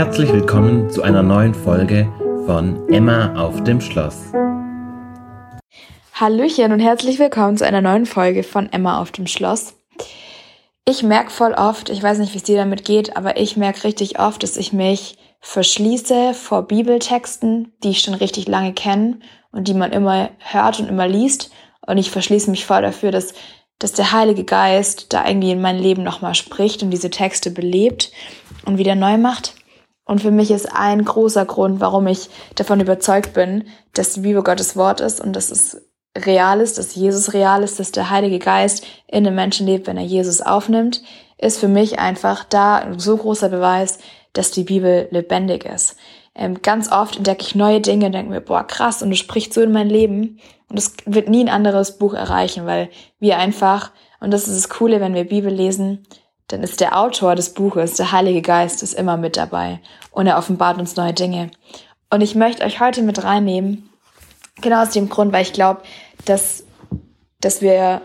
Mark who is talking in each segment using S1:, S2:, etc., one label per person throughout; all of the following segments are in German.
S1: Herzlich willkommen zu einer neuen Folge von Emma auf dem Schloss.
S2: Hallöchen und herzlich willkommen zu einer neuen Folge von Emma auf dem Schloss. Ich merke voll oft, ich weiß nicht, wie es dir damit geht, aber ich merke richtig oft, dass ich mich verschließe vor Bibeltexten, die ich schon richtig lange kenne und die man immer hört und immer liest. Und ich verschließe mich voll dafür, dass, dass der Heilige Geist da irgendwie in mein Leben nochmal spricht und diese Texte belebt und wieder neu macht. Und für mich ist ein großer Grund, warum ich davon überzeugt bin, dass die Bibel Gottes Wort ist und dass es real ist, dass Jesus real ist, dass der Heilige Geist in den Menschen lebt, wenn er Jesus aufnimmt, ist für mich einfach da ein so großer Beweis, dass die Bibel lebendig ist. Ähm, ganz oft entdecke ich neue Dinge und denke mir, boah, krass, und es spricht so in mein Leben. Und es wird nie ein anderes Buch erreichen, weil wir einfach, und das ist das Coole, wenn wir Bibel lesen, dann ist der Autor des Buches, der Heilige Geist, ist immer mit dabei und er offenbart uns neue Dinge. Und ich möchte euch heute mit reinnehmen, genau aus dem Grund, weil ich glaube, dass, dass wir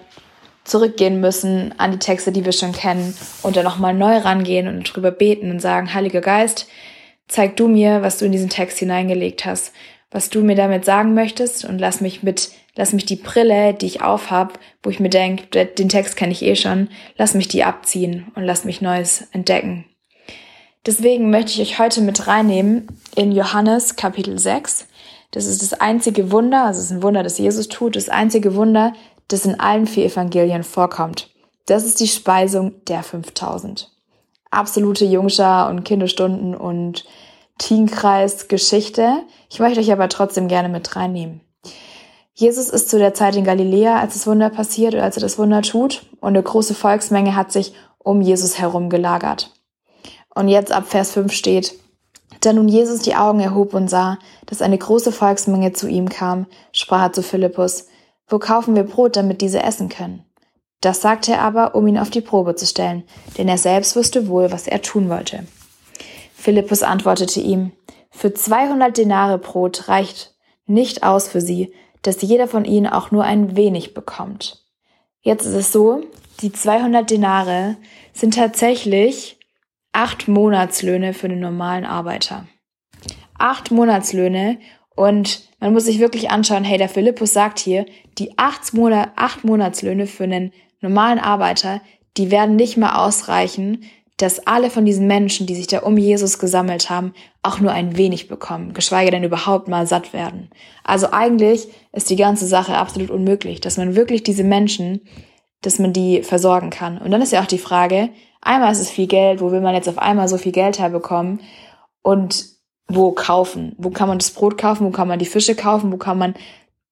S2: zurückgehen müssen an die Texte, die wir schon kennen und dann nochmal neu rangehen und drüber beten und sagen, Heiliger Geist, zeig du mir, was du in diesen Text hineingelegt hast, was du mir damit sagen möchtest und lass mich mit, lass mich die Brille, die ich aufhab, wo ich mir denke, den Text kenne ich eh schon, lass mich die abziehen und lass mich Neues entdecken. Deswegen möchte ich euch heute mit reinnehmen in Johannes Kapitel 6. Das ist das einzige Wunder, also es ist ein Wunder, das Jesus tut, das einzige Wunder, das in allen vier Evangelien vorkommt. Das ist die Speisung der 5000. Absolute Jungschar und Kinderstunden und Teenkreis Geschichte. Ich möchte euch aber trotzdem gerne mit reinnehmen. Jesus ist zu der Zeit in Galiläa, als das Wunder passiert oder als er das Wunder tut und eine große Volksmenge hat sich um Jesus herum gelagert. Und jetzt ab Vers 5 steht, da nun Jesus die Augen erhob und sah, dass eine große Volksmenge zu ihm kam, sprach er zu Philippus, wo kaufen wir Brot, damit diese essen können? Das sagte er aber, um ihn auf die Probe zu stellen, denn er selbst wusste wohl, was er tun wollte. Philippus antwortete ihm, für 200 Denare Brot reicht nicht aus für sie, dass jeder von ihnen auch nur ein wenig bekommt. Jetzt ist es so, die 200 Denare sind tatsächlich acht Monatslöhne für einen normalen Arbeiter. Acht Monatslöhne und man muss sich wirklich anschauen, hey, der Philippus sagt hier, die acht, Monat, acht Monatslöhne für einen normalen Arbeiter, die werden nicht mal ausreichen, dass alle von diesen Menschen, die sich da um Jesus gesammelt haben, auch nur ein wenig bekommen, geschweige denn überhaupt mal satt werden. Also eigentlich ist die ganze Sache absolut unmöglich, dass man wirklich diese Menschen, dass man die versorgen kann. Und dann ist ja auch die Frage, einmal ist es viel Geld, wo will man jetzt auf einmal so viel Geld herbekommen? Und wo kaufen? Wo kann man das Brot kaufen? Wo kann man die Fische kaufen? Wo kann man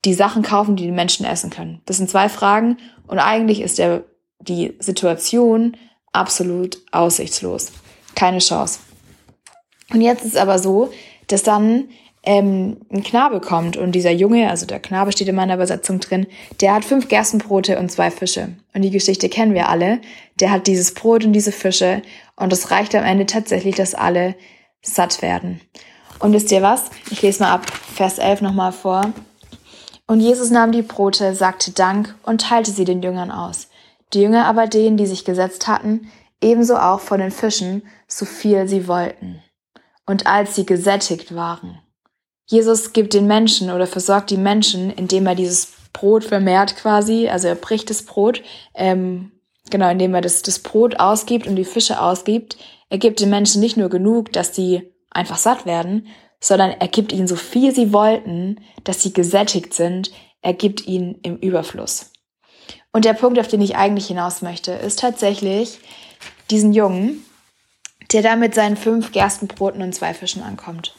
S2: die Sachen kaufen, die die Menschen essen können? Das sind zwei Fragen und eigentlich ist der, die Situation absolut aussichtslos. Keine Chance. Und jetzt ist aber so, dass dann ähm, ein Knabe kommt und dieser Junge, also der Knabe steht in meiner Übersetzung drin, der hat fünf Gerstenbrote und zwei Fische. Und die Geschichte kennen wir alle. Der hat dieses Brot und diese Fische und es reicht am Ende tatsächlich, dass alle satt werden. Und wisst ihr was? Ich lese mal ab Vers 11 nochmal vor. Und Jesus nahm die Brote, sagte Dank und teilte sie den Jüngern aus. Die Jünger aber denen, die sich gesetzt hatten, ebenso auch von den Fischen, so viel sie wollten. Und als sie gesättigt waren. Jesus gibt den Menschen oder versorgt die Menschen, indem er dieses Brot vermehrt quasi, also er bricht das Brot, ähm, genau, indem er das, das Brot ausgibt und die Fische ausgibt, er gibt den Menschen nicht nur genug, dass sie einfach satt werden, sondern er gibt ihnen so viel sie wollten, dass sie gesättigt sind. Er gibt ihnen im Überfluss. Und der Punkt, auf den ich eigentlich hinaus möchte, ist tatsächlich diesen Jungen, der da mit seinen fünf Gerstenbroten und zwei Fischen ankommt.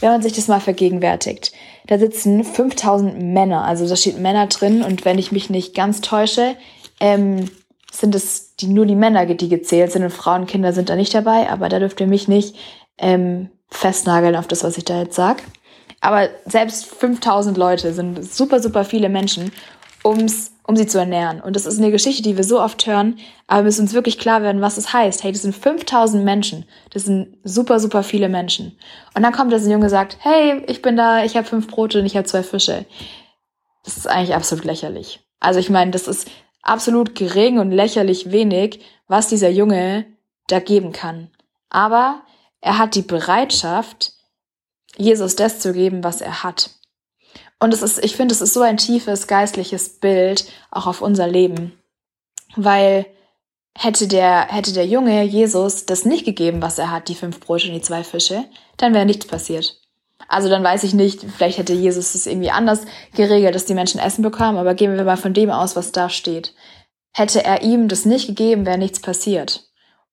S2: Wenn man sich das mal vergegenwärtigt, da sitzen 5000 Männer, also da steht Männer drin und wenn ich mich nicht ganz täusche, ähm, sind es die, nur die Männer, die gezählt sind und Frauen Kinder sind da nicht dabei, aber da dürft ihr mich nicht ähm, festnageln auf das, was ich da jetzt sag. Aber selbst 5000 Leute sind super, super viele Menschen, ums, um sie zu ernähren. Und das ist eine Geschichte, die wir so oft hören, aber wir müssen uns wirklich klar werden, was das heißt. Hey, das sind 5000 Menschen. Das sind super, super viele Menschen. Und dann kommt das ein Junge und sagt, hey, ich bin da, ich habe fünf Brote und ich habe zwei Fische. Das ist eigentlich absolut lächerlich. Also ich meine, das ist absolut gering und lächerlich wenig, was dieser Junge da geben kann. Aber Er hat die Bereitschaft, Jesus das zu geben, was er hat. Und es ist, ich finde, es ist so ein tiefes geistliches Bild auch auf unser Leben. Weil hätte der, hätte der Junge Jesus das nicht gegeben, was er hat, die fünf Brote und die zwei Fische, dann wäre nichts passiert. Also dann weiß ich nicht, vielleicht hätte Jesus es irgendwie anders geregelt, dass die Menschen Essen bekommen, aber gehen wir mal von dem aus, was da steht. Hätte er ihm das nicht gegeben, wäre nichts passiert.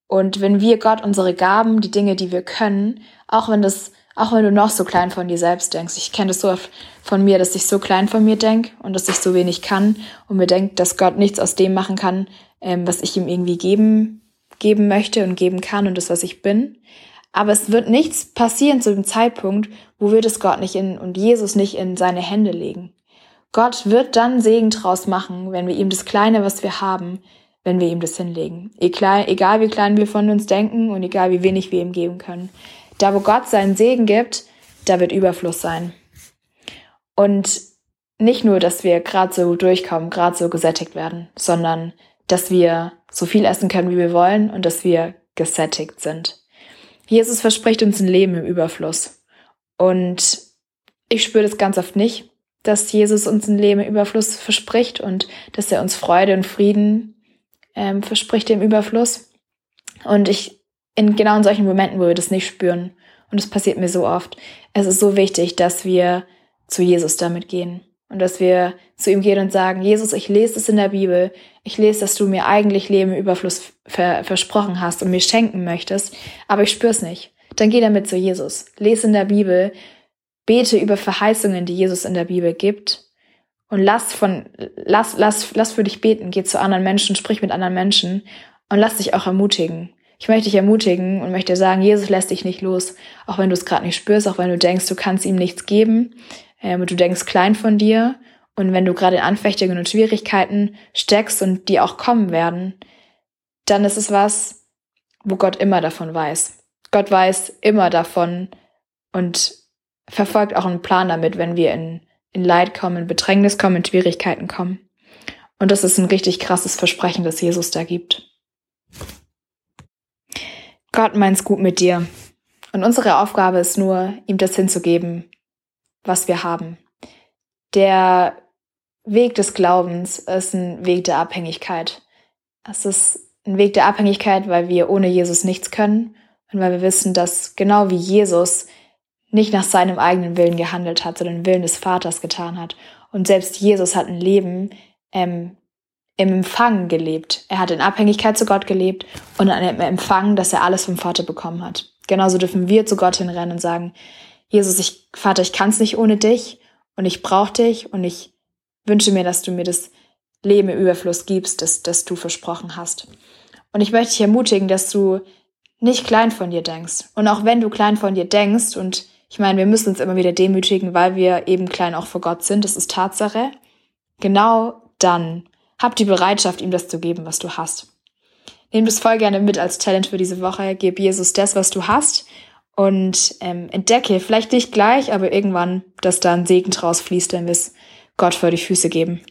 S2: Und wenn wir Gott unsere Gaben, die Dinge, die wir können, auch wenn das, auch wenn du noch so klein von dir selbst denkst, ich kenne das so oft von mir, dass ich so klein von mir denk und dass ich so wenig kann und mir denkt, dass Gott nichts aus dem machen kann, ähm, was ich ihm irgendwie geben, geben möchte und geben kann und das, was ich bin. Aber es wird nichts passieren zu dem Zeitpunkt, wo wir das Gott nicht in und Jesus nicht in seine Hände legen. Gott wird dann Segen draus machen, wenn wir ihm das Kleine, was wir haben, wenn wir ihm das hinlegen. Egal, egal wie klein wir von uns denken und egal wie wenig wir ihm geben können. Da, wo Gott seinen Segen gibt, da wird Überfluss sein. Und nicht nur, dass wir gerade so durchkommen, gerade so gesättigt werden, sondern dass wir so viel essen können, wie wir wollen und dass wir gesättigt sind. Jesus verspricht uns ein Leben im Überfluss. Und ich spüre das ganz oft nicht, dass Jesus uns ein Leben im Überfluss verspricht und dass er uns Freude und Frieden ähm, verspricht im Überfluss. Und ich, in genau in solchen Momenten, wo wir das nicht spüren, und es passiert mir so oft, es ist so wichtig, dass wir zu Jesus damit gehen. Und dass wir zu ihm gehen und sagen, Jesus, ich lese es in der Bibel. Ich lese, dass du mir eigentlich Leben im Überfluss ver versprochen hast und mir schenken möchtest, aber ich spür's nicht. Dann geh damit zu Jesus. Lese in der Bibel, bete über Verheißungen, die Jesus in der Bibel gibt und lass von, lass, lass, lass für dich beten. Geh zu anderen Menschen, sprich mit anderen Menschen und lass dich auch ermutigen. Ich möchte dich ermutigen und möchte sagen, Jesus lässt dich nicht los, auch wenn du es gerade nicht spürst, auch wenn du denkst, du kannst ihm nichts geben ähm, du denkst klein von dir und wenn du gerade in Anfechtungen und Schwierigkeiten steckst und die auch kommen werden, dann ist es was, wo Gott immer davon weiß. Gott weiß immer davon und verfolgt auch einen Plan damit, wenn wir in, in Leid kommen, in Bedrängnis kommen, in Schwierigkeiten kommen. Und das ist ein richtig krasses Versprechen, das Jesus da gibt. Gott meint's gut mit dir. Und unsere Aufgabe ist nur, ihm das hinzugeben, was wir haben. Der Weg des Glaubens ist ein Weg der Abhängigkeit. Es ist ein Weg der Abhängigkeit, weil wir ohne Jesus nichts können und weil wir wissen, dass genau wie Jesus nicht nach seinem eigenen Willen gehandelt hat, sondern den Willen des Vaters getan hat. Und selbst Jesus hat ein Leben ähm, im Empfang gelebt. Er hat in Abhängigkeit zu Gott gelebt und in einem Empfang, dass er alles vom Vater bekommen hat. Genauso dürfen wir zu Gott hinrennen und sagen, Jesus, ich, Vater, ich kann es nicht ohne dich und ich brauche dich und ich wünsche mir, dass du mir das Leben im Überfluss gibst, das, das du versprochen hast. Und ich möchte dich ermutigen, dass du nicht klein von dir denkst. Und auch wenn du klein von dir denkst, und ich meine, wir müssen uns immer wieder demütigen, weil wir eben klein auch vor Gott sind, das ist Tatsache, genau dann hab die Bereitschaft, ihm das zu geben, was du hast. Nimm das voll gerne mit als Challenge für diese Woche. Gib Jesus das, was du hast und ähm, entdecke, vielleicht nicht gleich, aber irgendwann, dass da ein Segen draus fließt, wenn wir es Gott vor die Füße geben.